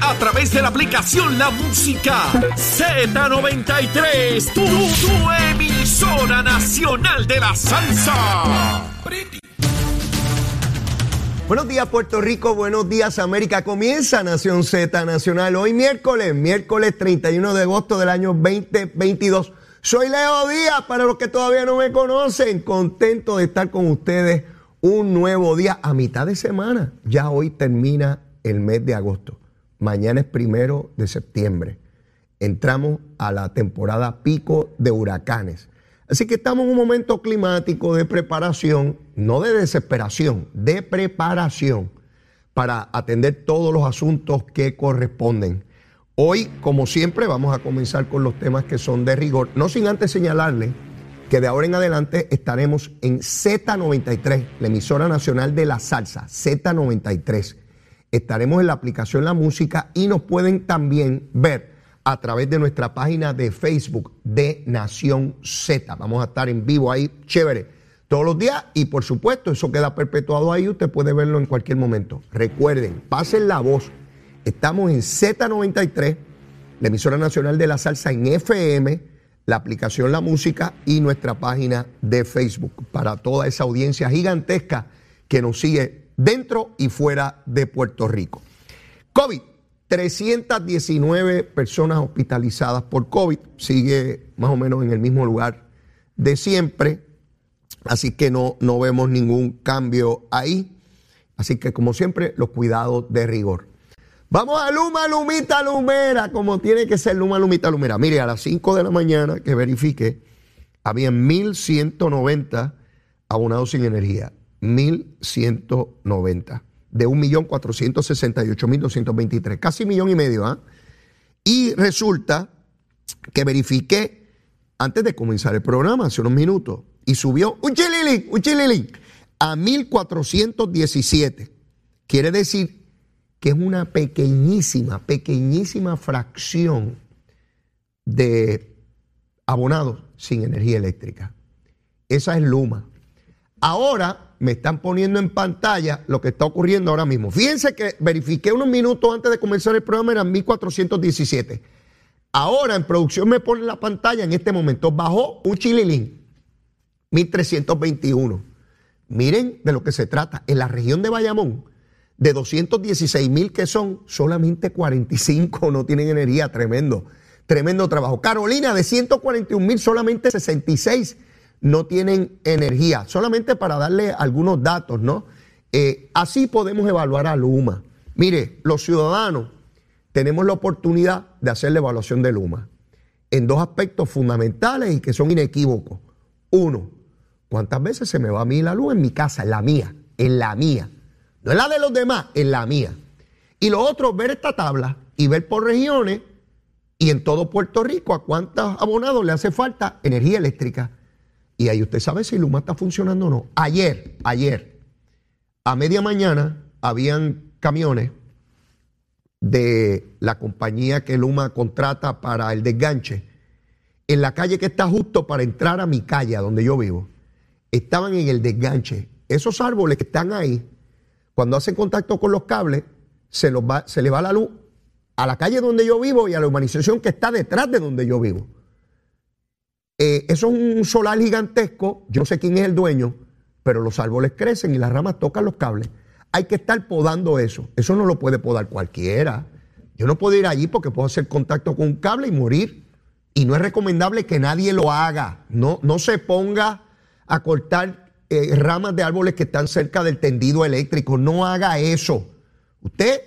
A través de la aplicación La Música Z93. Tu, tu emisora nacional de la salsa. Buenos días Puerto Rico, buenos días América. Comienza Nación Z Nacional hoy miércoles, miércoles 31 de agosto del año 2022. Soy Leo Díaz, para los que todavía no me conocen, contento de estar con ustedes un nuevo día a mitad de semana. Ya hoy termina el mes de agosto. Mañana es primero de septiembre. Entramos a la temporada pico de huracanes. Así que estamos en un momento climático de preparación, no de desesperación, de preparación para atender todos los asuntos que corresponden. Hoy, como siempre, vamos a comenzar con los temas que son de rigor, no sin antes señalarle que de ahora en adelante estaremos en Z93, la emisora nacional de la salsa, Z93. Estaremos en la aplicación La Música y nos pueden también ver a través de nuestra página de Facebook de Nación Z. Vamos a estar en vivo ahí, chévere, todos los días y por supuesto eso queda perpetuado ahí, usted puede verlo en cualquier momento. Recuerden, pasen la voz. Estamos en Z93, la emisora nacional de la salsa en FM, la aplicación La Música y nuestra página de Facebook para toda esa audiencia gigantesca que nos sigue dentro y fuera de Puerto Rico. COVID 319 personas hospitalizadas por COVID, sigue más o menos en el mismo lugar de siempre, así que no, no vemos ningún cambio ahí. Así que como siempre, los cuidados de rigor. Vamos a Luma, Lumita, Lumera, como tiene que ser Luma, Lumita, Lumera. Mire, a las 5 de la mañana que verifique, había 1.190 abonados sin energía. 1.190 de 1.468.223, casi millón y medio. ¿ah? Y resulta que verifiqué antes de comenzar el programa, hace unos minutos, y subió un chililín, un chililín, a 1.417. Quiere decir que es una pequeñísima, pequeñísima fracción de abonados sin energía eléctrica. Esa es Luma. Ahora me están poniendo en pantalla lo que está ocurriendo ahora mismo. Fíjense que verifiqué unos minutos antes de comenzar el programa, eran 1417. Ahora en producción me pone la pantalla en este momento. Bajó un chililín, 1321. Miren de lo que se trata. En la región de Bayamón, de 216 mil que son, solamente 45 no tienen energía. Tremendo, tremendo trabajo. Carolina, de 141 mil, solamente 66 no tienen energía. Solamente para darle algunos datos, ¿no? Eh, así podemos evaluar a Luma. Mire, los ciudadanos tenemos la oportunidad de hacer la evaluación de Luma en dos aspectos fundamentales y que son inequívocos. Uno, ¿cuántas veces se me va a mí la luz en mi casa? En la mía, en la mía. No en la de los demás, en la mía. Y lo otro, ver esta tabla y ver por regiones y en todo Puerto Rico a cuántos abonados le hace falta energía eléctrica. Y ahí usted sabe si Luma está funcionando o no. Ayer, ayer, a media mañana, habían camiones de la compañía que Luma contrata para el desganche en la calle que está justo para entrar a mi calle, donde yo vivo. Estaban en el desganche. Esos árboles que están ahí, cuando hacen contacto con los cables, se, los va, va la luz a la calle donde yo vivo y a la urbanización que está detrás de donde yo vivo. Eh, eso es un solar gigantesco, yo sé quién es el dueño, pero los árboles crecen y las ramas tocan los cables. Hay que estar podando eso. Eso no lo puede podar cualquiera. Yo no puedo ir allí porque puedo hacer contacto con un cable y morir. Y no es recomendable que nadie lo haga. No, no se ponga a cortar eh, ramas de árboles que están cerca del tendido eléctrico. No haga eso. Usted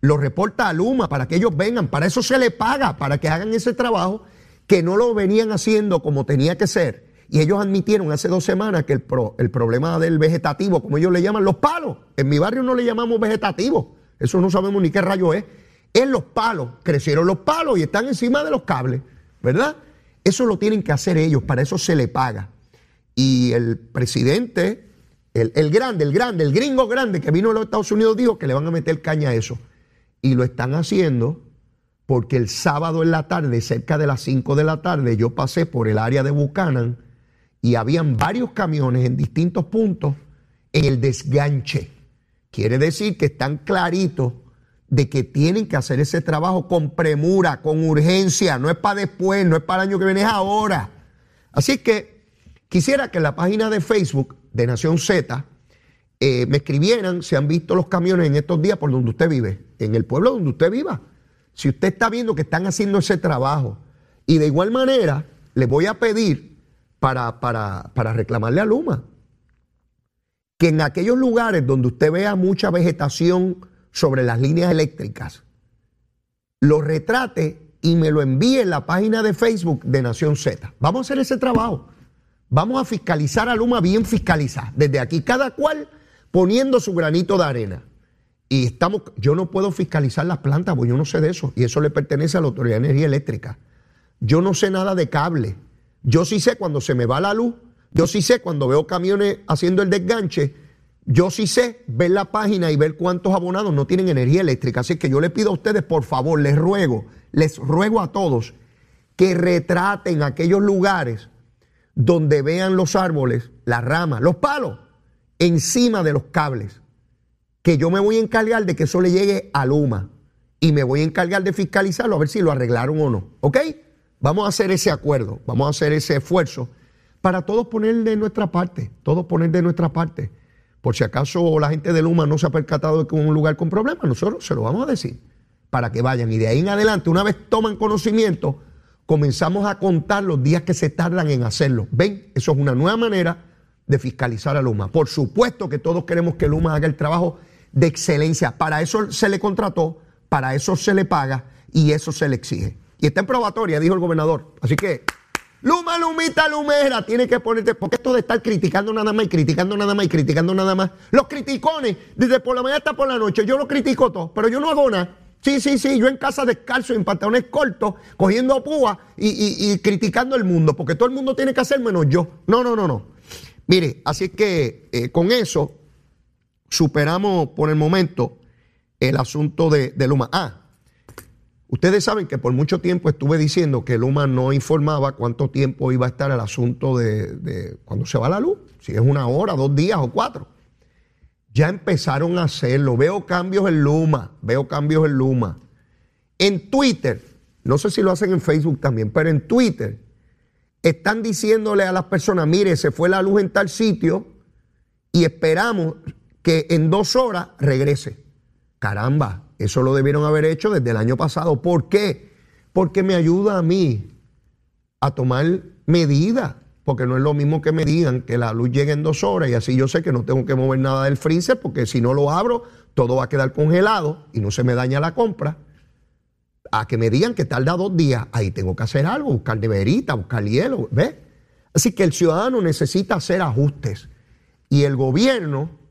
lo reporta a Luma para que ellos vengan. Para eso se le paga, para que hagan ese trabajo que no lo venían haciendo como tenía que ser. Y ellos admitieron hace dos semanas que el, el problema del vegetativo, como ellos le llaman, los palos, en mi barrio no le llamamos vegetativo, eso no sabemos ni qué rayo es. en los palos. Crecieron los palos y están encima de los cables, ¿verdad? Eso lo tienen que hacer ellos, para eso se le paga. Y el presidente, el, el grande, el grande, el gringo grande que vino a los Estados Unidos dijo que le van a meter caña a eso. Y lo están haciendo porque el sábado en la tarde, cerca de las 5 de la tarde, yo pasé por el área de Buchanan y habían varios camiones en distintos puntos en el desganche. Quiere decir que están claritos de que tienen que hacer ese trabajo con premura, con urgencia, no es para después, no es para el año que viene, es ahora. Así que quisiera que en la página de Facebook de Nación Z eh, me escribieran si han visto los camiones en estos días por donde usted vive, en el pueblo donde usted viva. Si usted está viendo que están haciendo ese trabajo. Y de igual manera, le voy a pedir para, para, para reclamarle a Luma que en aquellos lugares donde usted vea mucha vegetación sobre las líneas eléctricas, lo retrate y me lo envíe en la página de Facebook de Nación Z. Vamos a hacer ese trabajo. Vamos a fiscalizar a Luma bien fiscalizada. Desde aquí, cada cual poniendo su granito de arena. Y estamos, yo no puedo fiscalizar las plantas, porque yo no sé de eso. Y eso le pertenece a la Autoridad de Energía Eléctrica. Yo no sé nada de cable. Yo sí sé cuando se me va la luz. Yo sí sé cuando veo camiones haciendo el desganche. Yo sí sé ver la página y ver cuántos abonados no tienen energía eléctrica. Así que yo le pido a ustedes, por favor, les ruego, les ruego a todos que retraten aquellos lugares donde vean los árboles, las ramas, los palos, encima de los cables que yo me voy a encargar de que eso le llegue a Luma y me voy a encargar de fiscalizarlo a ver si lo arreglaron o no. ¿Ok? Vamos a hacer ese acuerdo, vamos a hacer ese esfuerzo para todos poner de nuestra parte, todos poner de nuestra parte. Por si acaso la gente de Luma no se ha percatado de que es un lugar con problemas, nosotros se lo vamos a decir para que vayan. Y de ahí en adelante, una vez toman conocimiento, comenzamos a contar los días que se tardan en hacerlo. ¿Ven? Eso es una nueva manera de fiscalizar a Luma. Por supuesto que todos queremos que Luma haga el trabajo de excelencia. Para eso se le contrató, para eso se le paga y eso se le exige. Y está en probatoria, dijo el gobernador. Así que, Luma, Lumita, Lumera, tiene que ponerte, porque esto de estar criticando nada más y criticando nada más y criticando nada más. Los criticones, desde por la mañana hasta por la noche, yo lo critico todo, pero yo no hago nada. Sí, sí, sí, yo en casa descalzo, en pantalones cortos, cogiendo púa y, criticando el mundo, porque todo el mundo tiene que hacer menos yo. No, no, no, no. Mire, así que eh, con eso superamos por el momento el asunto de, Luma. Ah, ustedes saben que por mucho tiempo estuve diciendo que Luma no informaba cuánto tiempo iba a estar el asunto de, de cuando se va la luz, si es una hora, dos días o cuatro. Ya empezaron a hacerlo. Veo cambios en Luma, veo cambios en Luma. En Twitter, no sé si lo hacen en Facebook también, pero en Twitter están diciéndole a las personas, mire, se fue la luz en tal sitio y esperamos que en dos horas regrese. Caramba, eso lo debieron haber hecho desde el año pasado. ¿Por qué? Porque me ayuda a mí a tomar medidas. Porque no es lo mismo que me digan que la luz llegue en dos horas y así yo sé que no tengo que mover nada del freezer porque si no lo abro todo va a quedar congelado y no se me daña la compra. A que me digan que tarda dos días, ahí tengo que hacer algo, buscar neverita, buscar hielo, ¿ves? Así que el ciudadano necesita hacer ajustes y el gobierno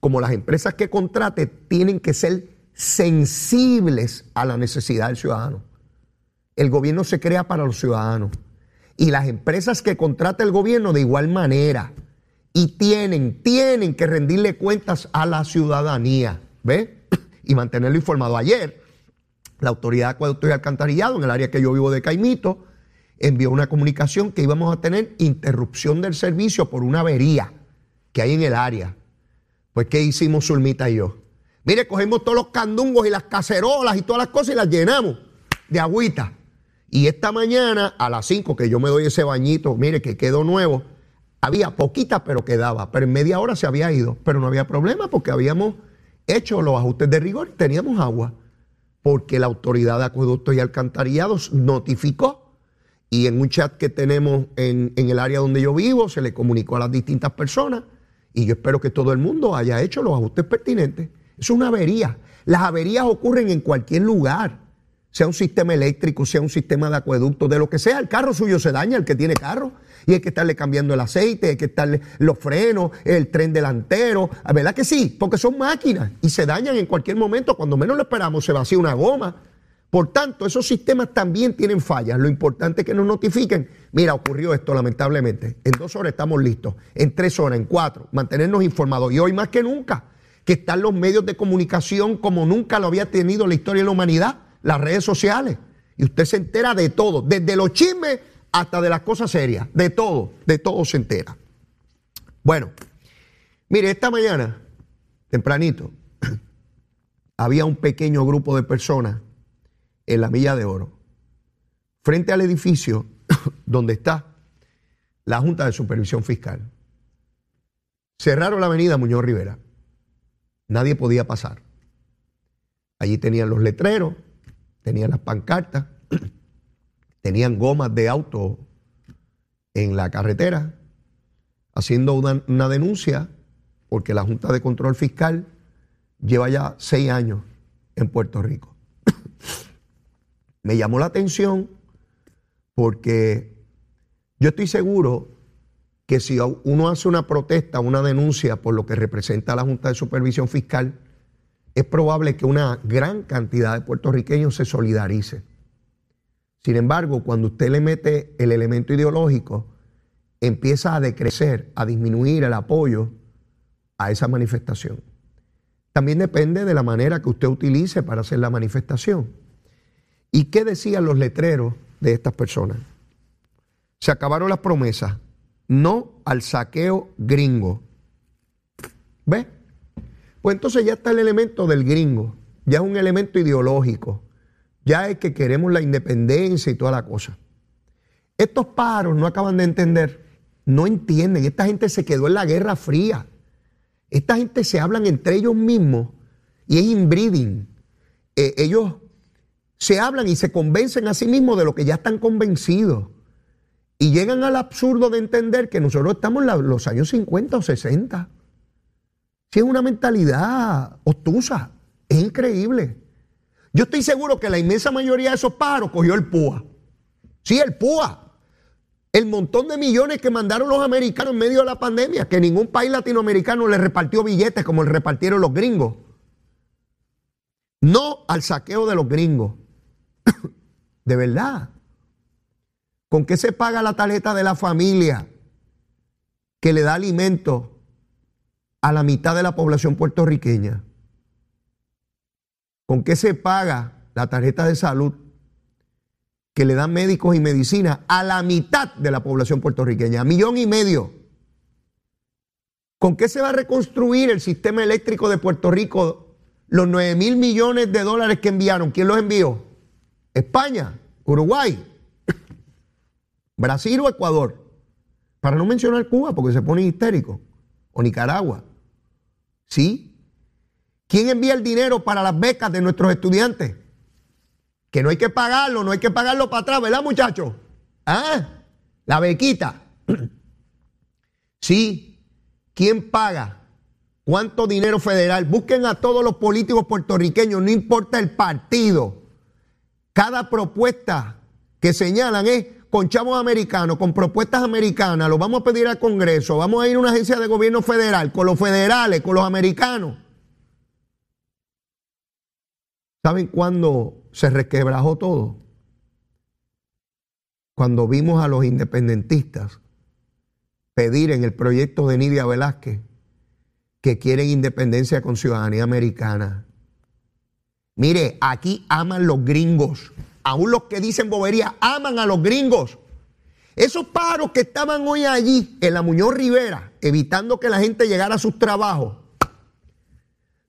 como las empresas que contrate, tienen que ser sensibles a la necesidad del ciudadano. El gobierno se crea para los ciudadanos. Y las empresas que contrata el gobierno de igual manera. Y tienen, tienen que rendirle cuentas a la ciudadanía. ¿Ve? Y mantenerlo informado. Ayer, la Autoridad de Acueducto y Alcantarillado, en el área que yo vivo de Caimito, envió una comunicación que íbamos a tener interrupción del servicio por una avería que hay en el área. Pues, ¿qué hicimos Zulmita y yo? Mire, cogimos todos los candungos y las cacerolas y todas las cosas y las llenamos de agüita. Y esta mañana, a las 5, que yo me doy ese bañito, mire que quedó nuevo, había poquita, pero quedaba. Pero en media hora se había ido. Pero no había problema porque habíamos hecho los ajustes de rigor y teníamos agua. Porque la autoridad de acueductos y alcantarillados notificó. Y en un chat que tenemos en, en el área donde yo vivo, se le comunicó a las distintas personas y yo espero que todo el mundo haya hecho los ajustes pertinentes. Es una avería. Las averías ocurren en cualquier lugar, sea un sistema eléctrico, sea un sistema de acueducto, de lo que sea. El carro suyo se daña, el que tiene carro, y hay que estarle cambiando el aceite, hay que estarle los frenos, el tren delantero. ¿Verdad que sí? Porque son máquinas y se dañan en cualquier momento. Cuando menos lo esperamos, se vacía una goma. Por tanto, esos sistemas también tienen fallas. Lo importante es que nos notifiquen. Mira, ocurrió esto lamentablemente. En dos horas estamos listos. En tres horas, en cuatro. Mantenernos informados. Y hoy más que nunca, que están los medios de comunicación como nunca lo había tenido la historia de la humanidad. Las redes sociales. Y usted se entera de todo. Desde los chismes hasta de las cosas serias. De todo. De todo se entera. Bueno, mire, esta mañana, tempranito, había un pequeño grupo de personas en la Milla de Oro, frente al edificio donde está la Junta de Supervisión Fiscal. Cerraron la avenida Muñoz Rivera. Nadie podía pasar. Allí tenían los letreros, tenían las pancartas, tenían gomas de auto en la carretera, haciendo una, una, denuncia porque la Junta de Control Fiscal lleva ya seis años en Puerto Rico. Me llamó la atención porque yo estoy seguro que si uno hace una protesta, una denuncia por lo que representa la Junta de Supervisión Fiscal, es probable que una gran cantidad de puertorriqueños se solidarice. Sin embargo, cuando usted le mete el elemento ideológico, empieza a decrecer, a disminuir el apoyo a esa manifestación. También depende de la manera que usted utilice para hacer la manifestación. ¿Y qué decían los letreros de estas personas? Se acabaron las promesas. No al saqueo gringo. ¿Ve? Pues entonces ya está el elemento del gringo. Ya es un elemento ideológico. Ya es que queremos la independencia y toda la cosa. Estos paros no acaban de entender. No entienden. Esta gente se quedó en la Guerra Fría. Esta gente se hablan entre ellos mismos y es inbreeding. Eh, ellos se hablan y se convencen a sí mismos de lo que ya están convencidos. Y llegan al absurdo de entender que nosotros estamos en los años 50 o 60. Si es una mentalidad obtusa, es increíble. Yo estoy seguro que la inmensa mayoría de esos pájaros cogió el PUA. Sí, el PUA. El montón de millones que mandaron los americanos en medio de la pandemia, que ningún país latinoamericano le repartió billetes como le repartieron los gringos. No al saqueo de los gringos. de verdad. ¿Con qué se paga la tarjeta de la familia que le da alimento a la mitad de la población puertorriqueña? ¿Con qué se paga la tarjeta de salud que le dan médicos y medicina a la mitad de la población puertorriqueña, a millón y medio? ¿Con qué se va a reconstruir el sistema eléctrico de Puerto Rico? Los 9 mil millones de dólares que enviaron, ¿quién los envió? España, Uruguay, Brasil o Ecuador. Para no mencionar Cuba, porque se pone histérico. O Nicaragua. ¿Sí? ¿Quién envía el dinero para las becas de nuestros estudiantes? Que no hay que pagarlo, no hay que pagarlo para atrás, ¿verdad, muchachos? ¿Ah? La bequita. Sí. ¿Quién paga? ¿Cuánto dinero federal? Busquen a todos los políticos puertorriqueños, no importa el partido cada propuesta que señalan es con chavos americanos, con propuestas americanas, lo vamos a pedir al Congreso, vamos a ir a una agencia de gobierno federal, con los federales, con los americanos. ¿Saben cuándo se resquebrajó todo? Cuando vimos a los independentistas pedir en el proyecto de Nidia Velázquez que quieren independencia con ciudadanía americana. Mire, aquí aman los gringos. Aún los que dicen bobería aman a los gringos. Esos paros que estaban hoy allí en la Muñoz Rivera, evitando que la gente llegara a sus trabajos,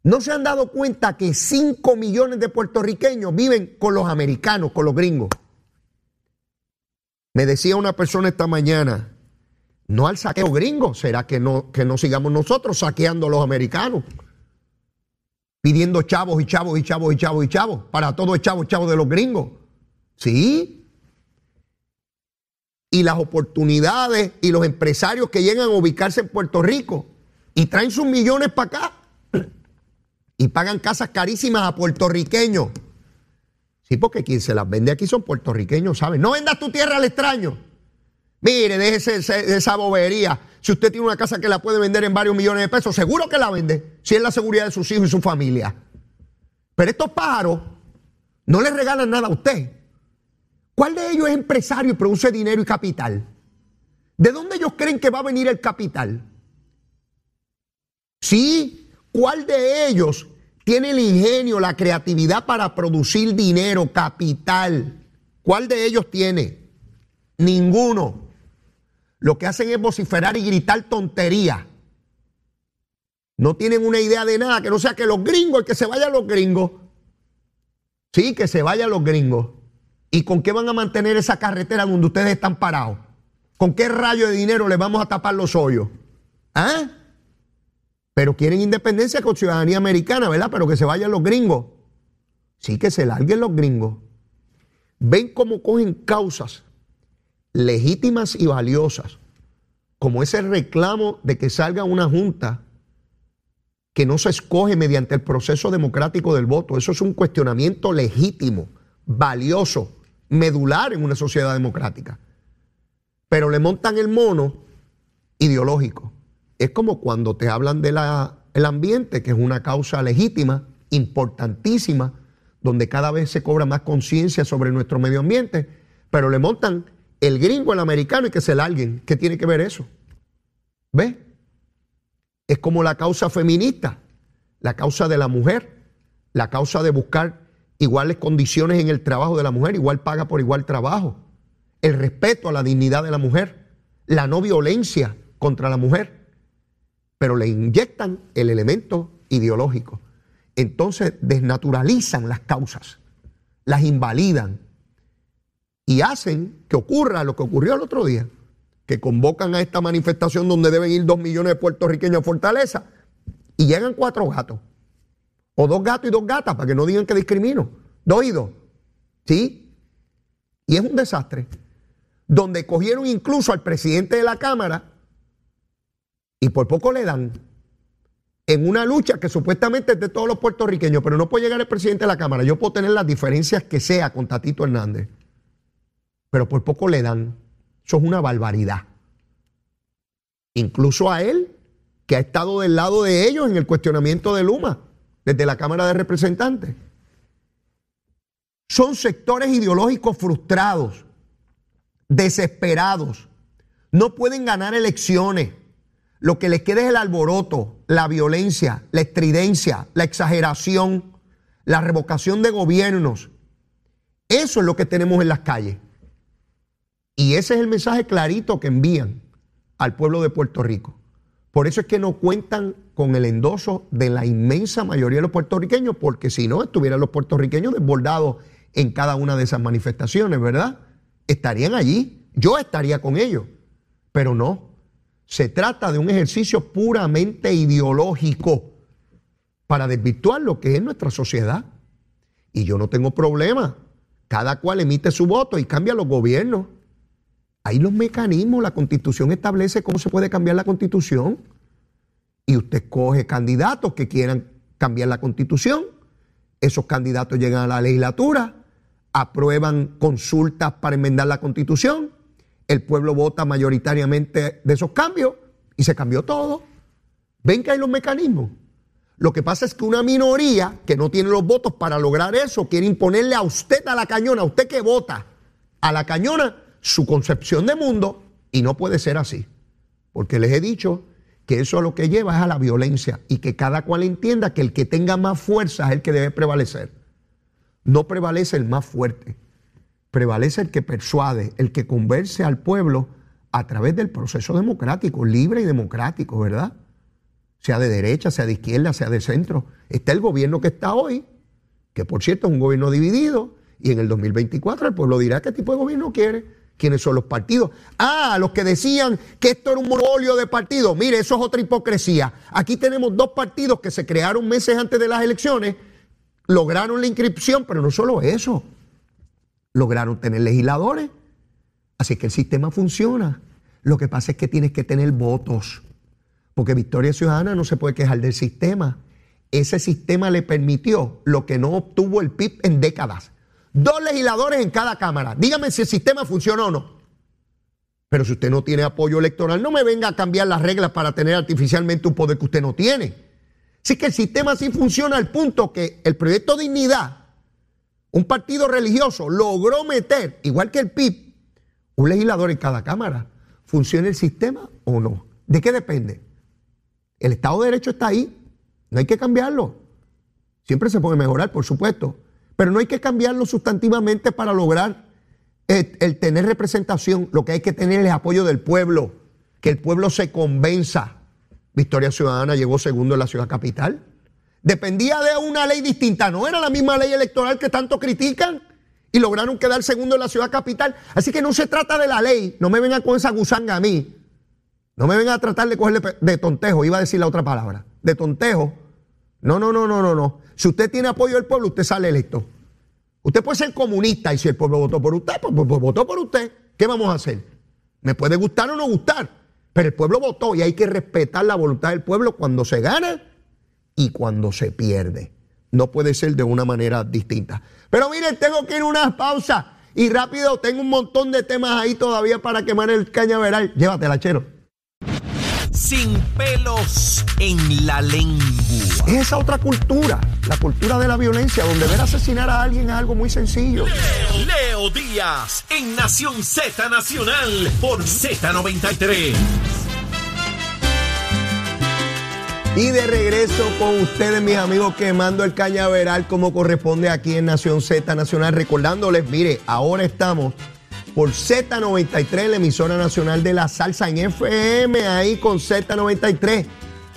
no se han dado cuenta que 5 millones de puertorriqueños viven con los americanos, con los gringos. Me decía una persona esta mañana, no al saqueo gringo, será que no, que no sigamos nosotros saqueando a los americanos pidiendo chavos y chavos y chavos y chavos y chavos. Para todo es chavos, chavos de los gringos. Sí. Y las oportunidades y los empresarios que llegan a ubicarse en Puerto Rico y traen sus millones para acá y pagan casas carísimas a puertorriqueños. Sí, porque quien se las vende aquí son puertorriqueños, ¿saben? No vendas tu tierra al extraño. Mire, déjese esa bobería. Si usted tiene una casa que la puede vender en varios millones de pesos, seguro que la vende, si es la seguridad de sus hijos y su familia. Pero estos pájaros No le regalan nada a usted. ¿Cuál de ellos es empresario y produce dinero y capital? ¿De dónde ellos creen que va a venir el capital? Sí, ¿cuál de ellos tiene el ingenio, la creatividad para producir dinero, capital? ¿Cuál de ellos tiene? Ninguno. Lo que hacen es vociferar y gritar tontería. No tienen una idea de nada, que no sea que los gringos, que se vayan los gringos. Sí, que se vayan los gringos. ¿Y con qué van a mantener esa carretera donde ustedes están parados? ¿Con qué rayo de dinero le vamos a tapar los hoyos? ¿Ah? Pero quieren independencia con ciudadanía americana, ¿verdad? Pero que se vayan los gringos. Sí, que se larguen los gringos. Ven cómo cogen causas legítimas y valiosas, como ese reclamo de que salga una junta que no se escoge mediante el proceso democrático del voto. Eso es un cuestionamiento legítimo, valioso, medular en una sociedad democrática. Pero le montan el mono ideológico. Es como cuando te hablan del ambiente, que es una causa legítima, importantísima, donde cada vez se cobra más conciencia sobre nuestro medio ambiente, pero le montan el gringo, el americano y que se alguien. ¿Qué tiene que ver eso? ¿Ve? Es como la causa feminista, la causa de la mujer, la causa de buscar iguales condiciones en el trabajo de la mujer, igual paga por igual trabajo, el respeto a la dignidad de la mujer, la no violencia contra la mujer, pero le inyectan el elemento ideológico. Entonces desnaturalizan las causas, las invalidan, y hacen que ocurra lo que ocurrió el otro día, que convocan a esta manifestación donde deben ir dos millones de puertorriqueños a Fortaleza y llegan cuatro gatos, o dos gatos y dos gatas, para que no digan que discrimino, dos y dos, ¿sí? Y es un desastre, donde cogieron incluso al presidente de la Cámara y por poco le dan en una lucha que supuestamente es de todos los puertorriqueños, pero no puede llegar el presidente de la Cámara. Yo puedo tener las diferencias que sea con Tatito Hernández pero por poco le dan. Eso es una barbaridad. Incluso a él, que ha estado del lado de ellos en el cuestionamiento de Luma, desde la Cámara de Representantes. Son sectores ideológicos frustrados, desesperados. No pueden ganar elecciones. Lo que les queda es el alboroto, la violencia, la estridencia, la exageración, la revocación de gobiernos. Eso es lo que tenemos en las calles. Y ese es el mensaje clarito que envían al pueblo de Puerto Rico. Por eso es que no cuentan con el endoso de la inmensa mayoría de los puertorriqueños, porque si no, estuvieran los puertorriqueños desbordados en cada una de esas manifestaciones, ¿verdad? Estarían allí, yo estaría con ellos, pero no. Se trata de un ejercicio puramente ideológico para desvirtuar lo que es nuestra sociedad. Y yo no tengo problema. Cada cual emite su voto y cambia los gobiernos. Hay los mecanismos, la constitución establece cómo se puede cambiar la constitución. Y usted coge candidatos que quieran cambiar la constitución. Esos candidatos llegan a la legislatura, aprueban consultas para enmendar la constitución. El pueblo vota mayoritariamente de esos cambios y se cambió todo. Ven que hay los mecanismos. Lo que pasa es que una minoría que no tiene los votos para lograr eso quiere imponerle a usted a la cañona, a usted que vota a la cañona su concepción de mundo y no puede ser así. Porque les he dicho que eso a lo que lleva es a la violencia y que cada cual entienda que el que tenga más fuerza es el que debe prevalecer. No prevalece el más fuerte, prevalece el que persuade, el que converse al pueblo a través del proceso democrático, libre y democrático, ¿verdad? Sea de derecha, sea de izquierda, sea de centro. Está el gobierno que está hoy, que por cierto es un gobierno dividido, y en el 2024 el pueblo dirá qué tipo de gobierno quiere quiénes son los partidos. Ah, los que decían que esto era un monopolio de partidos. Mire, eso es otra hipocresía. Aquí tenemos dos partidos que se crearon meses antes de las elecciones, lograron la inscripción, pero no solo eso, lograron tener legisladores. Así que el sistema funciona. Lo que pasa es que tienes que tener votos, porque Victoria Ciudadana no se puede quejar del sistema. Ese sistema le permitió lo que no obtuvo el PIB en décadas Dos legisladores en cada Cámara. Dígame si el sistema funciona o no. Pero si usted no tiene apoyo electoral, no me venga a cambiar las reglas para tener artificialmente un poder que usted no tiene. Así que el sistema sí funciona al punto que el proyecto Dignidad, un partido religioso, logró meter, igual que el PIB, un legislador en cada Cámara. ¿Funciona el sistema o no? ¿De qué depende? El Estado de Derecho está ahí, no hay que cambiarlo. Siempre se puede mejorar, por supuesto, pero no hay que cambiarlo sustantivamente para lograr el, el tener representación. Lo que hay que tener es apoyo del pueblo, que el pueblo se convenza. Victoria Ciudadana llegó segundo en la ciudad capital. Dependía de una ley distinta, no era la misma ley electoral que tanto critican y lograron quedar segundo en la ciudad capital. Así que no se trata de la ley, no me vengan con esa gusanga a mí. No me vengan a tratar de cogerle de tontejo, iba a decir la otra palabra, de tontejo. No, no, no, no, no, no. Si usted tiene apoyo del pueblo, usted sale electo. Usted puede ser comunista y si el pueblo votó por usted, pues, pues, pues votó por usted. ¿Qué vamos a hacer? Me puede gustar o no gustar, pero el pueblo votó y hay que respetar la voluntad del pueblo cuando se gana y cuando se pierde. No puede ser de una manera distinta. Pero miren, tengo que ir a una pausa y rápido, tengo un montón de temas ahí todavía para quemar el cañaveral. Llévatela, chero. Sin pelos en la lengua. Es esa otra cultura, la cultura de la violencia, donde ver asesinar a alguien es algo muy sencillo. Leo, Leo Díaz en Nación Z Nacional por Z93. Y de regreso con ustedes, mis amigos, quemando el cañaveral como corresponde aquí en Nación Z Nacional. Recordándoles, mire, ahora estamos por Z93, la emisora nacional de la salsa en FM, ahí con Z93.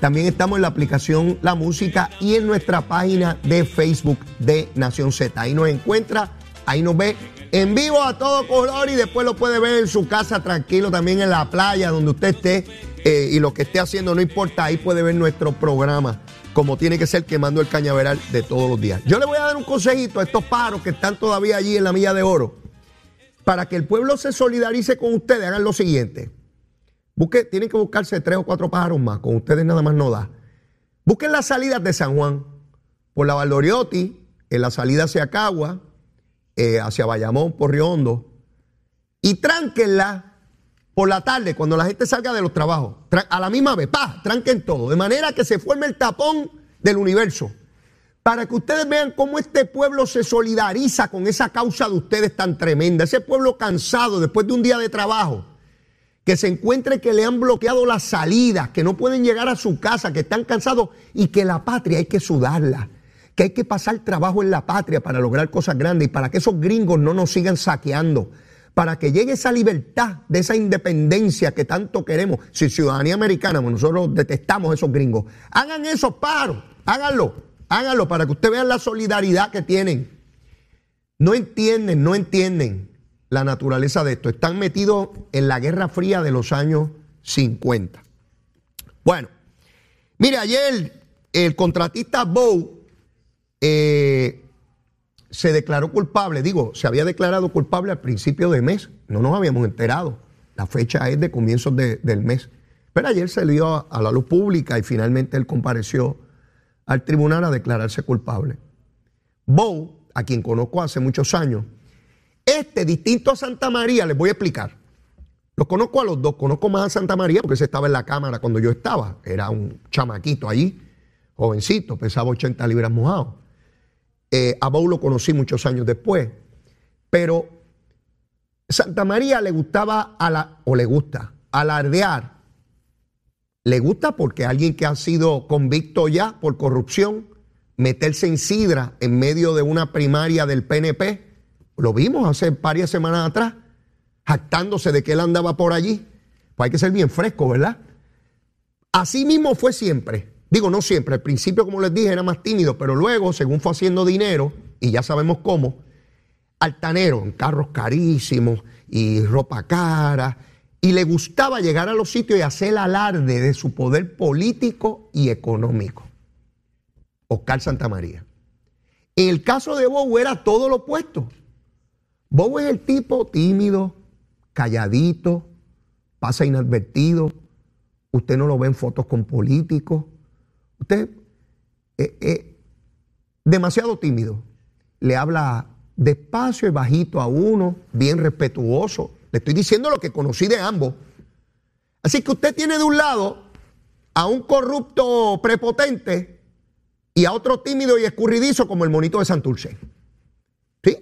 También estamos en la aplicación La Música y en nuestra página de Facebook de Nación Z. Ahí nos encuentra, ahí nos ve en vivo a todo color y después lo puede ver en su casa tranquilo, también en la playa, donde usted esté eh, y lo que esté haciendo, no importa, ahí puede ver nuestro programa como tiene que ser quemando el cañaveral de todos los días. Yo le voy a dar un consejito a estos paros que están todavía allí en la milla de oro. Para que el pueblo se solidarice con ustedes, hagan lo siguiente. Busque, tienen que buscarse tres o cuatro pájaros más, con ustedes nada más no da. Busquen las salidas de San Juan, por la Valdoriotti, en la salida hacia Cagua, eh, hacia Bayamón, por Río Hondo, y tránquenla por la tarde, cuando la gente salga de los trabajos, a la misma vez, pa, tranquen todo, de manera que se forme el tapón del universo, para que ustedes vean cómo este pueblo se solidariza con esa causa de ustedes tan tremenda, ese pueblo cansado después de un día de trabajo, que se encuentre que le han bloqueado las salidas, que no pueden llegar a su casa, que están cansados y que la patria hay que sudarla, que hay que pasar trabajo en la patria para lograr cosas grandes y para que esos gringos no nos sigan saqueando para que llegue esa libertad de esa independencia que tanto queremos. Si ciudadanía americana, pues nosotros detestamos a esos gringos. Hagan esos paros, háganlo, háganlo para que ustedes vean la solidaridad que tienen. No entienden, no entienden la naturaleza de esto. Están metidos en la Guerra Fría de los años 50. Bueno, mire, ayer el contratista Bow eh, se declaró culpable, digo, se había declarado culpable al principio de mes, no nos habíamos enterado, la fecha es de comienzos del mes, pero ayer se dio a, la luz pública y finalmente él compareció al tribunal a declararse culpable. Bow, a quien conozco hace muchos años, este distinto a Santa María, les voy a explicar. Los conozco a los dos, conozco más a Santa María porque se estaba en la cámara cuando yo estaba, era un chamaquito allí, jovencito, pesaba 80 libras mojado. Eh, a Bou lo conocí muchos años después. Pero Santa María le gustaba, a la, o le gusta, alardear. Le gusta porque alguien que ha sido convicto ya por corrupción, meterse en sidra en medio de una primaria del PNP, lo vimos hace varias semanas atrás, jactándose de que él andaba por allí. Pues hay que ser bien fresco, ¿verdad? Así mismo fue siempre. Digo, no siempre, al principio, como les dije, era más tímido, pero luego, según fue haciendo dinero, y ya sabemos cómo, altanero, en carros carísimos y ropa cara, y le gustaba llegar a los sitios y hacer alarde de su poder político y económico. Oscar Santamaría. En el caso de Bow era todo lo opuesto. Bow es el tipo tímido, calladito, pasa inadvertido, usted no lo ve en fotos con políticos, Usted es eh, eh, demasiado tímido. Le habla despacio y bajito a uno, bien respetuoso. Le estoy diciendo lo que conocí de ambos. Así que usted tiene de un lado a un corrupto prepotente y a otro tímido y escurridizo como el monito de Santurce. ¿Sí?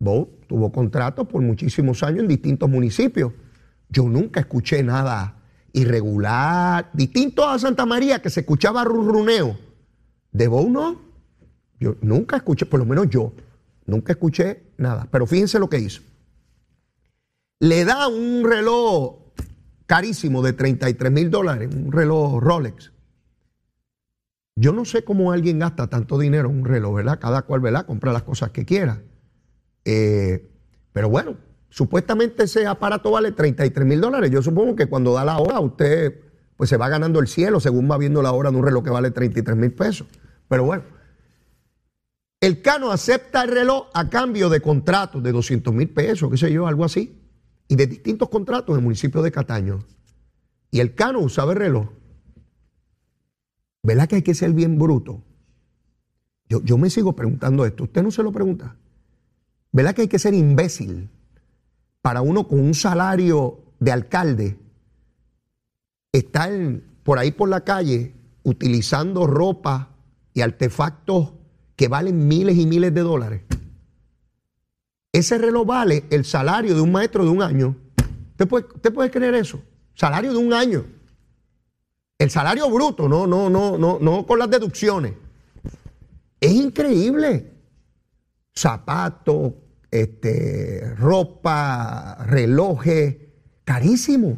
Bo tuvo contratos por muchísimos años en distintos municipios. Yo nunca escuché nada irregular, distinto a Santa María, que se escuchaba rurruneo. De Bo no. Yo nunca escuché, por lo menos yo, nunca escuché nada. Pero fíjense lo que hizo. Le da un reloj carísimo de 33 mil dólares, un reloj Rolex. Yo no sé cómo alguien gasta tanto dinero en un reloj, ¿verdad? Cada cual, ¿verdad? Compra las cosas que quiera. Eh, pero bueno, supuestamente ese aparato vale 33 mil dólares. Yo supongo que cuando da la hora usted pues se va ganando el cielo según va viendo la hora de un reloj que vale 33 mil pesos. Pero bueno, el Cano acepta el reloj a cambio de contratos de 200 mil pesos, qué sé yo, algo así, y de distintos contratos en el municipio de Cataño. Y el Cano usaba el reloj. ¿Verdad que hay que ser bien bruto? Yo, yo me sigo preguntando esto. ¿Usted no se lo pregunta? ¿Verdad que hay que ser imbécil para uno con un salario de alcalde estar por ahí por la calle utilizando ropa y artefactos que valen miles y miles de dólares? Ese reloj vale el salario de un maestro de un año. ¿Usted puede, creer eso? Salario de un año. El salario bruto, no, no, no, no, no con las deducciones. Es increíble. Zapatos, este, ropa, relojes, carísimo.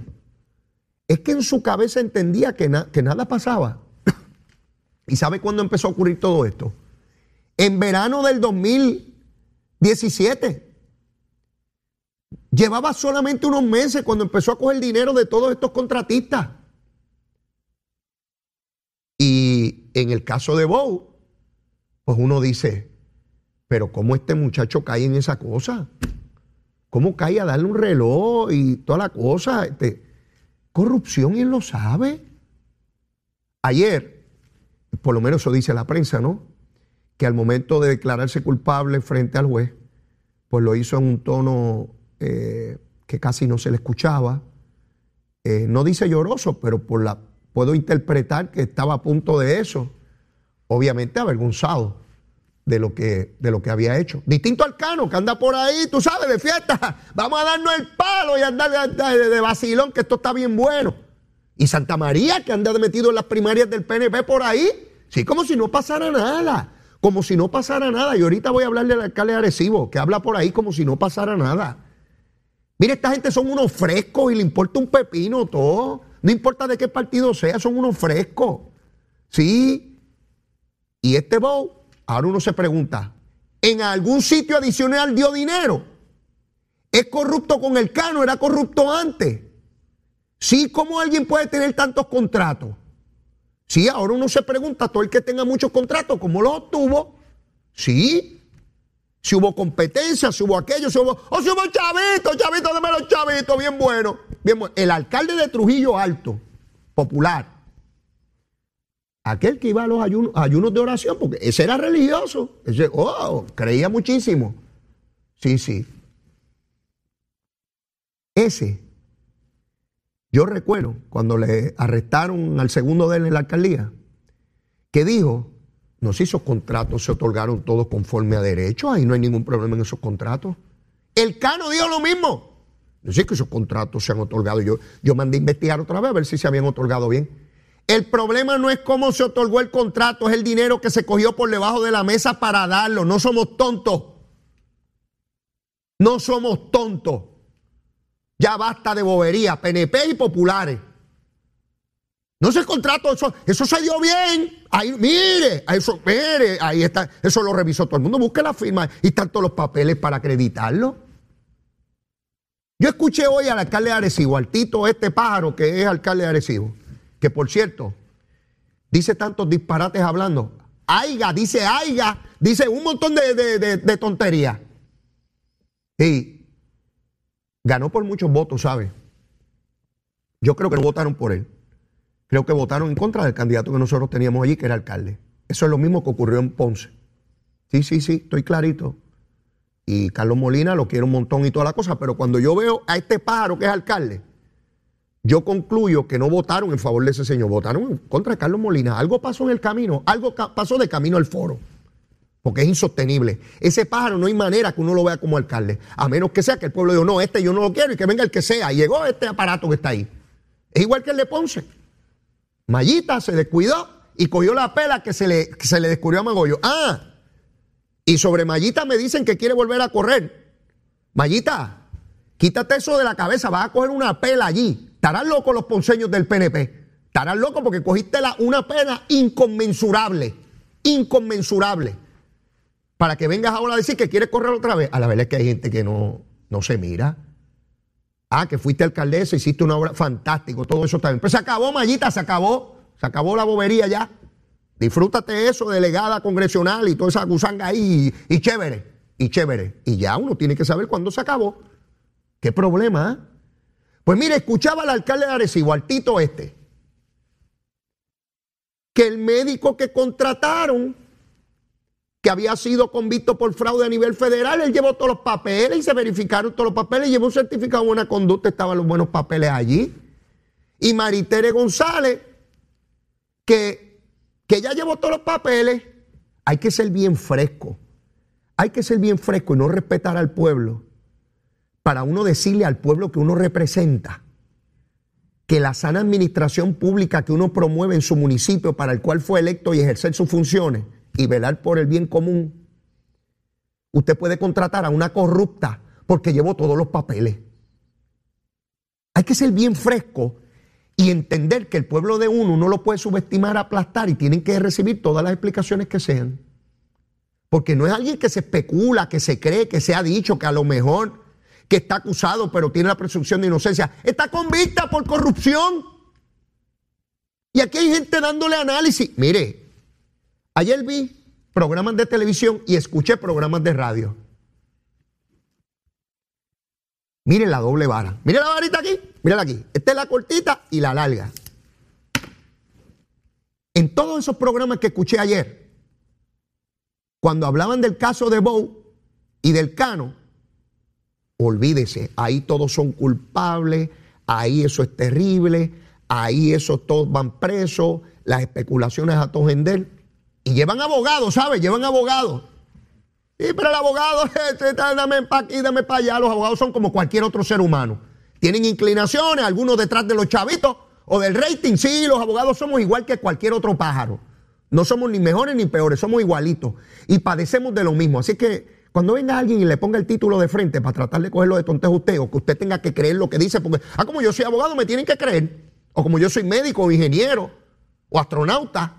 Es que en su cabeza entendía que, que nada pasaba. ¿Y sabe cuándo empezó a ocurrir todo esto? En verano del 2017. Llevaba solamente unos meses cuando empezó a coger dinero de todos estos contratistas. Y en el caso de Bow, pues uno dice, pero ¿cómo este muchacho cae en esa cosa? ¿Cómo cae a darle un reloj y toda la cosa? Este, corrupción y él lo sabe. Ayer, por lo menos eso dice la prensa, ¿no? Que al momento de declararse culpable frente al juez, pues lo hizo en un tono eh, que casi no se le escuchaba. Eh, no dice lloroso, pero puedo interpretar que estaba a punto de eso. Obviamente avergonzado de lo que, de lo que había hecho. Distinto al Cano, que anda por ahí, tú sabes, de fiesta. Vamos a darnos el palo y andar de, de, vacilón, que esto está bien bueno. Y Santa María, que anda metido en las primarias del PNP por ahí. Sí, como si no pasara nada. Como si no pasara nada. Y ahorita voy a hablarle al alcalde Arecibo, que habla por ahí como si no pasara nada. Mire, esta gente son unos frescos y le importa un pepino todo. No importa de qué partido sea, son unos frescos. Sí. Y este Bow Ahora uno se pregunta, ¿en algún sitio adicional dio dinero? ¿Es corrupto con el cano? ¿Era corrupto antes? Sí, ¿cómo alguien puede tener tantos contratos? Sí, ahora uno se pregunta, todo el que tenga muchos contratos, ¿cómo los obtuvo? Sí. Si hubo competencia, si hubo aquello, si hubo. ¡Oh, si hubo chavito! ¡Chavito, dame los chavitos! Bien bueno. Bien. El alcalde de Trujillo Alto, popular, aquel que iba a los ayunos, de oración, porque ese era religioso, ese, oh, creía muchísimo. Sí, sí. Ese, yo recuerdo cuando le arrestaron al segundo de él en la alcaldía, que dijo, no, si esos contratos se otorgaron todos conforme a derecho, ahí no hay ningún problema en esos contratos. El Cano dijo lo mismo. No sé que esos contratos se han otorgado. Yo, yo mandé a investigar otra vez a ver si se habían otorgado bien. El problema no es cómo se otorgó el contrato, es el dinero que se cogió por debajo de la mesa para darlo. No somos tontos. No somos tontos. Ya basta de bobería, PNP y populares. No sé el contrato, eso, eso se dio bien. Ahí, mire, eso, mire, ahí está, eso lo revisó todo el mundo. Busque la firma y están todos los papeles para acreditarlo. Yo escuché hoy al alcalde de Arecibo, al Tito este pájaro que es alcalde de Arecibo que por cierto, dice tantos disparates hablando. Aiga, dice aiga, dice un montón de, tonterías. Y ganó por muchos votos, ¿sabe? Yo creo que no votaron por él. Creo que votaron en contra del candidato que nosotros teníamos allí, que era alcalde. Eso es lo mismo que ocurrió en Ponce. Sí, sí, sí, estoy clarito. Y Carlos Molina lo quiere un montón y toda la cosa, pero cuando yo veo a este pájaro que es alcalde, yo concluyo que no votaron en favor de ese señor, votaron contra Carlos Molina. Algo pasó en el camino, algo pasó de camino al foro. porque es insostenible. Ese pájaro no hay manera que uno lo vea como alcalde, a menos que sea que el pueblo diga, no, este yo no lo quiero y que venga el que sea. Y llegó este aparato que está ahí. Es igual que el de Ponce. Mayita se descuidó y cogió la pela que se le, se le descubrió a Magollo. Ah, y sobre Mayita me dicen que quiere volver a correr. Mayita, quítate eso de la cabeza, vas a coger una pela allí. Estarán locos los ponceños del PNP. Estarán locos porque cogiste la, una pena inconmensurable. Inconmensurable para que vengas ahora a decir que quieres correr otra vez. A la verdad es que hay gente que no, no se mira. Ah, que fuiste alcaldesa, hiciste una obra fantástico, todo eso también. Pero se acabó, Mayita, se acabó. Se acabó la bobería ya. Disfrútate eso, delegada congresional y toda esa gusanga ahí, y, y, chévere, y chévere. Y ya uno tiene que saber cuándo se acabó. ¿Qué problema? Eh? Pues mire, escuchaba al alcalde de Arecibo, al Tito este, que el médico que contrataron que había sido convicto por fraude a nivel federal. Él llevó todos los papeles y se verificaron todos los papeles. Llevó un certificado de buena conducta, estaban los buenos papeles allí. Y Maritere González, que, que ya llevó todos los papeles, hay que ser bien fresco. Hay que ser bien fresco y no respetar al pueblo para uno decirle al pueblo que uno representa que la sana administración pública que uno promueve en su municipio para el cual fue electo y ejercer sus funciones y velar por el bien común, usted puede contratar a una corrupta porque llevó todos los papeles. Hay que ser bien fresco y entender que el pueblo de uno no lo puede subestimar, aplastar y tienen que recibir todas las explicaciones que sean. Porque no es alguien que se especula, que se cree, que se ha dicho, que a lo mejor que está acusado pero tiene la presunción de inocencia. Está convicta por corrupción. Y aquí hay gente dándole análisis. Mire, Ayer vi programas de televisión y escuché programas de radio. Miren la doble vara. Miren la varita aquí. Miren aquí. Esta es la cortita y la larga. En todos esos programas que escuché ayer, cuando hablaban del caso de Bow y del Cano, olvídese, ahí todos son culpables, ahí eso es terrible, ahí esos todos van presos, las especulaciones a Tojender. Y llevan abogados, ¿sabes? Llevan abogados. Sí, pero el abogado, este, dame para aquí, dame para allá. Los abogados son como cualquier otro ser humano. Tienen inclinaciones, algunos detrás de los chavitos o del rating. Sí, los abogados somos igual que cualquier otro pájaro. No somos ni mejores ni peores, somos igualitos. Y padecemos de lo mismo. Así que cuando venga alguien y le ponga el título de frente para tratar de cogerlo de tontejo usted, o que usted tenga que creer lo que dice, porque, ah, como yo soy abogado, me tienen que creer. O como yo soy médico, o ingeniero, o astronauta,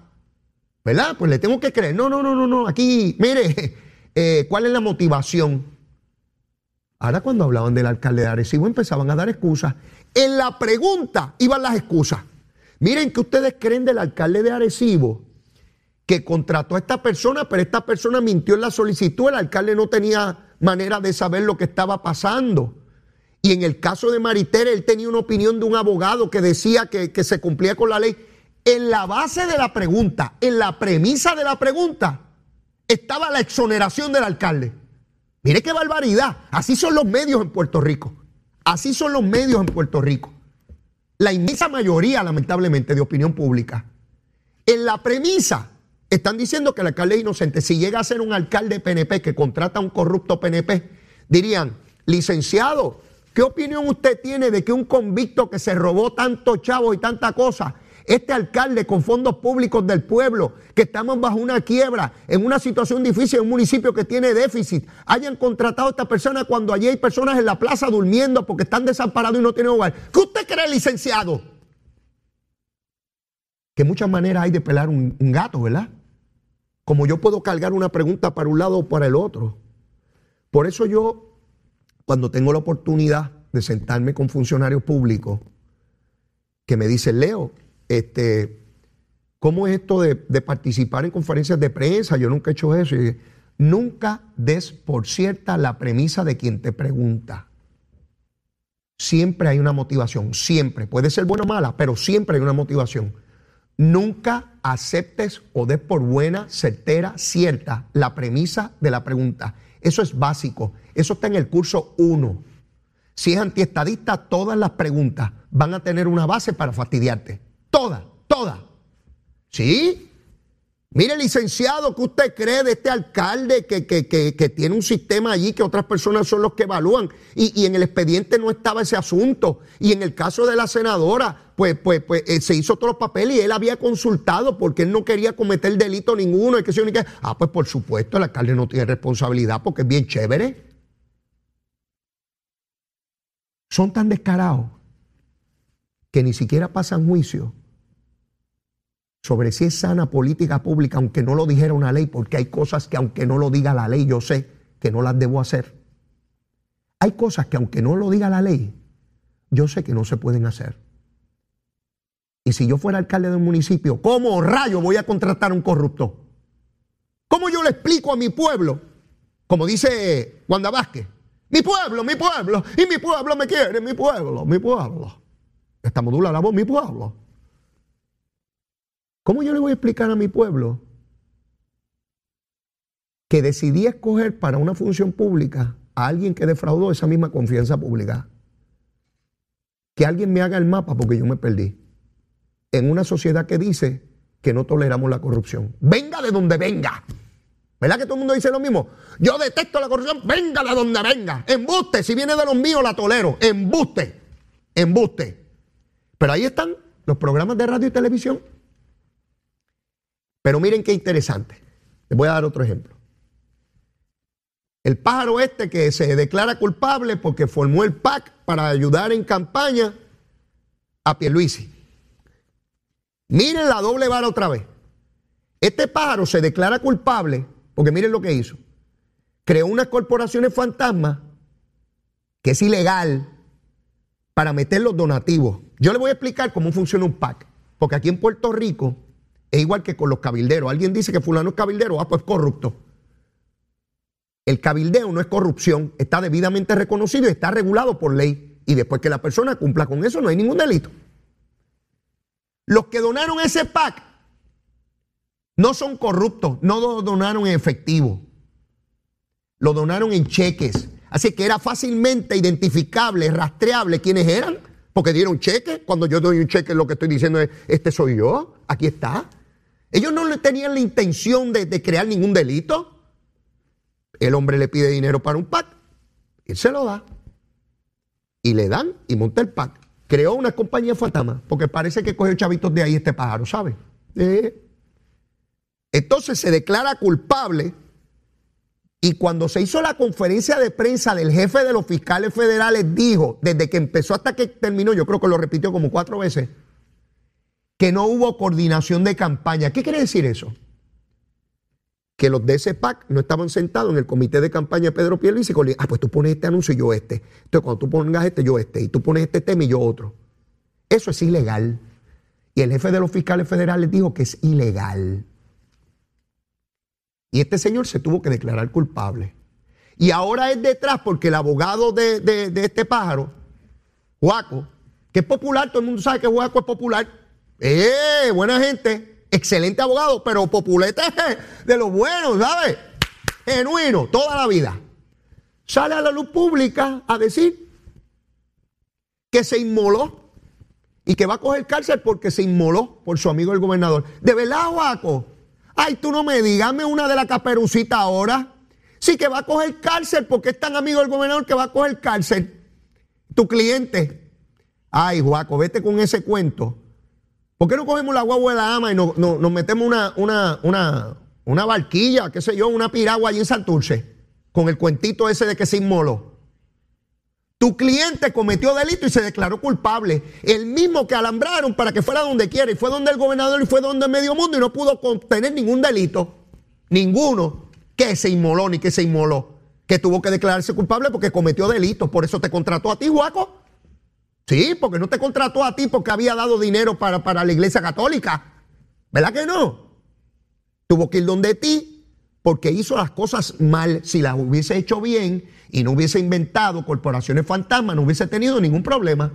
¿verdad? Pues le tengo que creer. No, no, no, no, no. Aquí, mire, eh, ¿cuál es la motivación? Ahora cuando hablaban del alcalde de Arecibo empezaban a dar excusas. En la pregunta iban las excusas. Miren que ustedes creen del alcalde de Arecibo que contrató a esta persona, pero esta persona mintió en la solicitud. El alcalde no tenía manera de saber lo que estaba pasando. Y en el caso de Maritere, él tenía una opinión de un abogado que decía que, que se cumplía con la ley en la base de la pregunta, en la premisa de la pregunta, estaba la exoneración del alcalde. Mire qué barbaridad. Así son los medios en Puerto Rico. Así son los medios en Puerto Rico. La inmensa mayoría, lamentablemente, de opinión pública. En la premisa están diciendo que el alcalde es inocente. Si llega a ser un alcalde PNP que contrata a un corrupto PNP, dirían, licenciado, ¿qué opinión usted tiene de que un convicto que se robó tanto chavo y tanta cosa este alcalde con fondos públicos del pueblo, que estamos bajo una quiebra, en una situación difícil, en un municipio que tiene déficit, hayan contratado a esta persona cuando allí hay personas en la plaza durmiendo porque están desamparados y no tienen hogar. ¿Qué usted cree, licenciado? Que muchas maneras hay de pelar un, gato, ¿verdad? Como yo puedo cargar una pregunta para un lado o para el otro. Por eso yo, cuando tengo la oportunidad de sentarme con funcionarios públicos, que me dicen, Leo, este, ¿cómo es esto de, participar en conferencias de prensa? Yo nunca he hecho eso. nunca des por cierta la premisa de quien te pregunta. Siempre hay una motivación, siempre. Puede ser buena o mala, pero siempre hay una motivación. Nunca aceptes o des por buena, certera, cierta la premisa de la pregunta. Eso es básico. Eso está en el curso 1. Si es antiestadista, todas las preguntas van a tener una base para fastidiarte. Toda, toda. ¿Sí? Mire, licenciado, ¿qué usted cree de este alcalde que, que, tiene un sistema allí que otras personas son los que evalúan? Y, en el expediente no estaba ese asunto. Y en el caso de la senadora, pues, pues, pues eh, se hizo todos los papeles y él había consultado porque él no quería cometer delito ninguno. Y que que... Ah, pues por supuesto, el alcalde no tiene responsabilidad porque es bien chévere. Son tan descarados que ni siquiera pasan juicio sobre si es sana política pública, aunque no lo dijera una ley, porque hay cosas que aunque no lo diga la ley, yo sé que no las debo hacer. Hay cosas que aunque no lo diga la ley, yo sé que no se pueden hacer. Y si yo fuera alcalde de un municipio, ¿cómo rayo voy a contratar a un corrupto? ¿Cómo yo le explico a mi pueblo? Como dice Wanda Vázquez, mi pueblo, mi pueblo, y mi pueblo me quiere, mi pueblo, mi pueblo. Esta modula la voz, mi pueblo. ¿Cómo yo le voy a explicar a mi pueblo que decidí escoger para una función pública a alguien que defraudó esa misma confianza pública? Que alguien me haga el mapa porque yo me perdí. En una sociedad que dice que no toleramos la corrupción. Venga de donde venga. ¿Verdad que todo el mundo dice lo mismo? Yo detesto la corrupción, venga de donde venga. Embuste, si viene de los míos la tolero. Embuste, embuste. Pero ahí están los programas de radio y televisión pero miren qué interesante. Les voy a dar otro ejemplo. El pájaro este que se declara culpable porque formó el PAC para ayudar en campaña a Pierluisi. Miren la doble vara otra vez. Este pájaro se declara culpable porque miren lo que hizo. Creó unas corporaciones fantasmas que es ilegal para meter los donativos. Yo le voy a explicar cómo funciona un PAC. Porque aquí en Puerto Rico es igual que con los cabilderos. Alguien dice que fulano es cabildero, ah, pues corrupto. El cabildeo no es corrupción, está debidamente reconocido y está regulado por ley. Y después que la persona cumpla con eso, no hay ningún delito. Los que donaron ese PAC no son corruptos, no lo donaron en efectivo. Lo donaron en cheques. Así que era fácilmente identificable, rastreable quiénes eran, porque dieron cheques. Cuando yo doy un cheque, lo que estoy diciendo es: Este soy yo, aquí está. Ellos no tenían la intención de, crear ningún delito. El hombre le pide dinero para un PAC, él se lo da. Y le dan y monta el PAC. Creó una compañía fantasma, porque parece que cogió chavitos de ahí este pájaro, ¿sabe? Entonces se declara culpable y cuando se hizo la conferencia de prensa del jefe de los fiscales federales, dijo, desde que empezó hasta que terminó, yo creo que lo repitió como cuatro veces, que no hubo coordinación de campaña. ¿Qué quiere decir eso? Que los de ese PAC no estaban sentados en el comité de campaña de Pedro Pierluisi y ah, pues tú pones este anuncio y yo este. Entonces cuando tú pongas este, yo este. Y tú pones este tema y yo otro. Eso es ilegal. Y el jefe de los fiscales federales dijo que es ilegal. Y este señor se tuvo que declarar culpable. Y ahora es detrás porque el abogado de, de este pájaro, Juaco, que es popular, todo el mundo sabe que Juaco es popular, eh, buena gente, excelente abogado, pero populete de lo bueno, ¿sabes? Genuino, toda la vida. Sale a la luz pública a decir que se inmoló y que va a coger cárcel porque se inmoló por su amigo el gobernador. ¿De verdad, Guaco? Ay, tú no me dígame una de la caperucita ahora. Sí, que va a coger cárcel porque es tan amigo del gobernador que va a coger cárcel. Tu cliente. Ay, Guaco, vete con ese cuento ¿Por qué no cogemos la guagua de la ama y nos, metemos una, una, una, una, barquilla, qué sé yo, una piragua allí en Santurce, con el cuentito ese de que se inmoló? Tu cliente cometió delito y se declaró culpable. El mismo que alambraron para que fuera donde quiera. Y fue donde el gobernador y fue donde medio mundo y no pudo contener ningún delito. Ninguno que se inmoló ni que se inmoló. Que tuvo que declararse culpable porque cometió delito. Por eso te contrató a ti, Juaco. Sí, porque no te contrató a ti porque había dado dinero para, para la iglesia católica. ¿Verdad que no? Tuvo que ir donde ti porque hizo las cosas mal. Si las hubiese hecho bien y no hubiese inventado corporaciones fantasmas, no hubiese tenido ningún problema.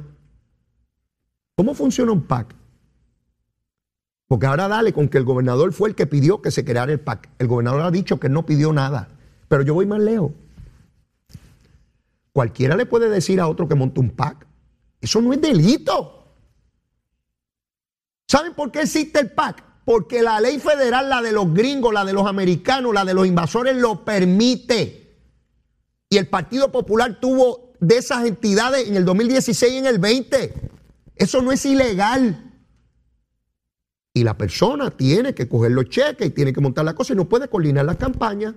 ¿Cómo funciona un PAC? Porque ahora dale con que el gobernador fue el que pidió que se creara el PAC. El gobernador ha dicho que no pidió nada. Pero yo voy más lejos. Cualquiera le puede decir a otro que monte un PAC. Eso no es delito. ¿Saben por qué existe el PAC? porque la ley federal, la de los gringos, la de los americanos, la de los invasores, lo permite. Y el Partido Popular tuvo de esas entidades en el 2016 y en el 20. Eso no es ilegal. Y la persona tiene que coger los cheques y tiene que montar la cosa y no puede coordinar la campaña.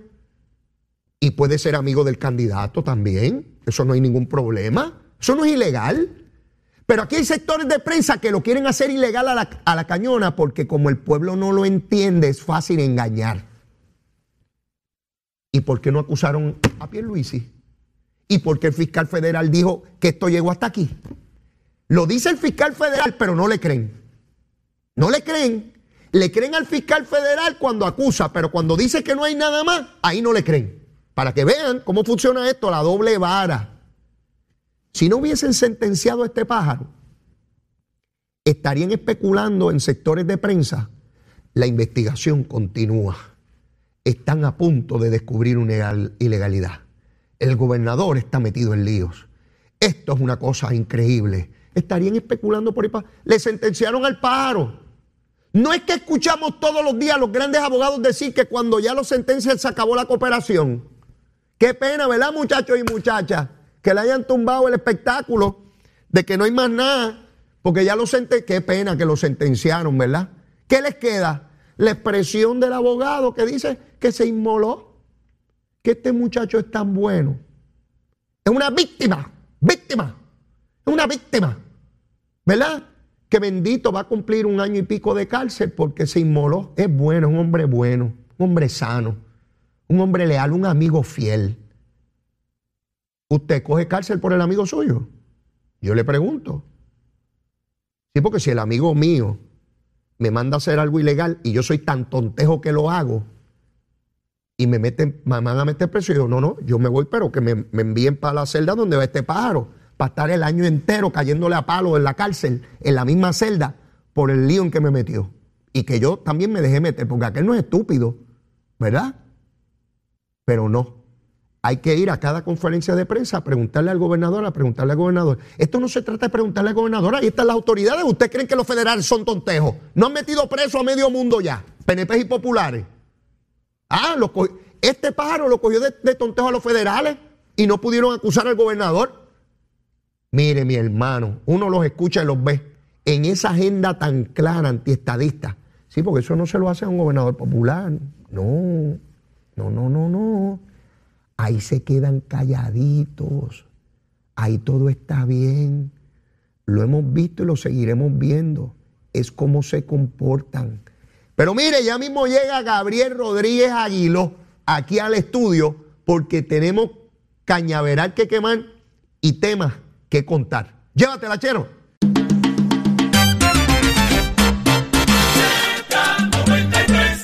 Y puede ser amigo del candidato también. Eso no hay ningún problema. Eso no es ilegal. Pero aquí hay sectores de prensa que lo quieren hacer ilegal a la, a la cañona porque como el pueblo no lo entiende es fácil engañar. ¿Y por qué no acusaron a Pierluisi? ¿Y por qué el fiscal federal dijo que esto llegó hasta aquí? Lo dice el fiscal federal, pero no le creen. No le creen. Le creen al fiscal federal cuando acusa, pero cuando dice que no hay nada más, ahí no le creen. Para que vean cómo funciona esto, la doble vara. Si no hubiesen sentenciado a este pájaro, estarían especulando en sectores de prensa. La investigación continúa. Están a punto de descubrir una ilegalidad. El gobernador está metido en líos. Esto es una cosa increíble. Estarían especulando por ahí. Le sentenciaron al pájaro. No es que escuchamos todos los días a los grandes abogados decir que cuando ya lo sentencian se acabó la cooperación. Qué pena, ¿verdad, muchachos y muchachas? que le hayan tumbado el espectáculo de que no hay más nada, porque ya lo sentenciaron, qué pena que lo sentenciaron, ¿verdad? ¿Qué les queda? La expresión del abogado que dice que se inmoló, que este muchacho es tan bueno. Es una víctima, víctima, es una víctima, ¿verdad? Que bendito va a cumplir un año y pico de cárcel porque se inmoló. Es bueno, es un hombre bueno, un hombre sano, un hombre leal, un amigo fiel. ¿Usted coge cárcel por el amigo suyo? Yo le pregunto. Sí, porque si el amigo mío me manda a hacer algo ilegal y yo soy tan tontejo que lo hago y me meten, me van a meter preso, yo no, no, yo me voy, pero que me, me envíen para la celda donde va este pájaro, para estar el año entero cayéndole a palo en la cárcel, en la misma celda, por el lío en que me metió. Y que yo también me dejé meter, porque aquel no es estúpido, ¿verdad? Pero no, hay que ir a cada conferencia de prensa a preguntarle al gobernador, a preguntarle al gobernador. Esto no se trata de preguntarle al gobernador, ahí están las autoridades. ¿Ustedes creen que los federales son tontejos? No han metido preso a medio mundo ya, PNP y populares. Ah, este pájaro lo cogió de, de tontejo a los federales y no pudieron acusar al gobernador. Mire, mi hermano, uno los escucha y los ve en esa agenda tan clara antiestadista. Sí, porque eso no se lo hace a un gobernador popular. No, no, no, no, no ahí se quedan calladitos, ahí todo está bien. Lo hemos visto y lo seguiremos viendo. Es cómo se comportan. Pero mire, ya mismo llega Gabriel Rodríguez Aguiló aquí al estudio porque tenemos cañaveral que quemar y temas que contar. Llévatela, chero.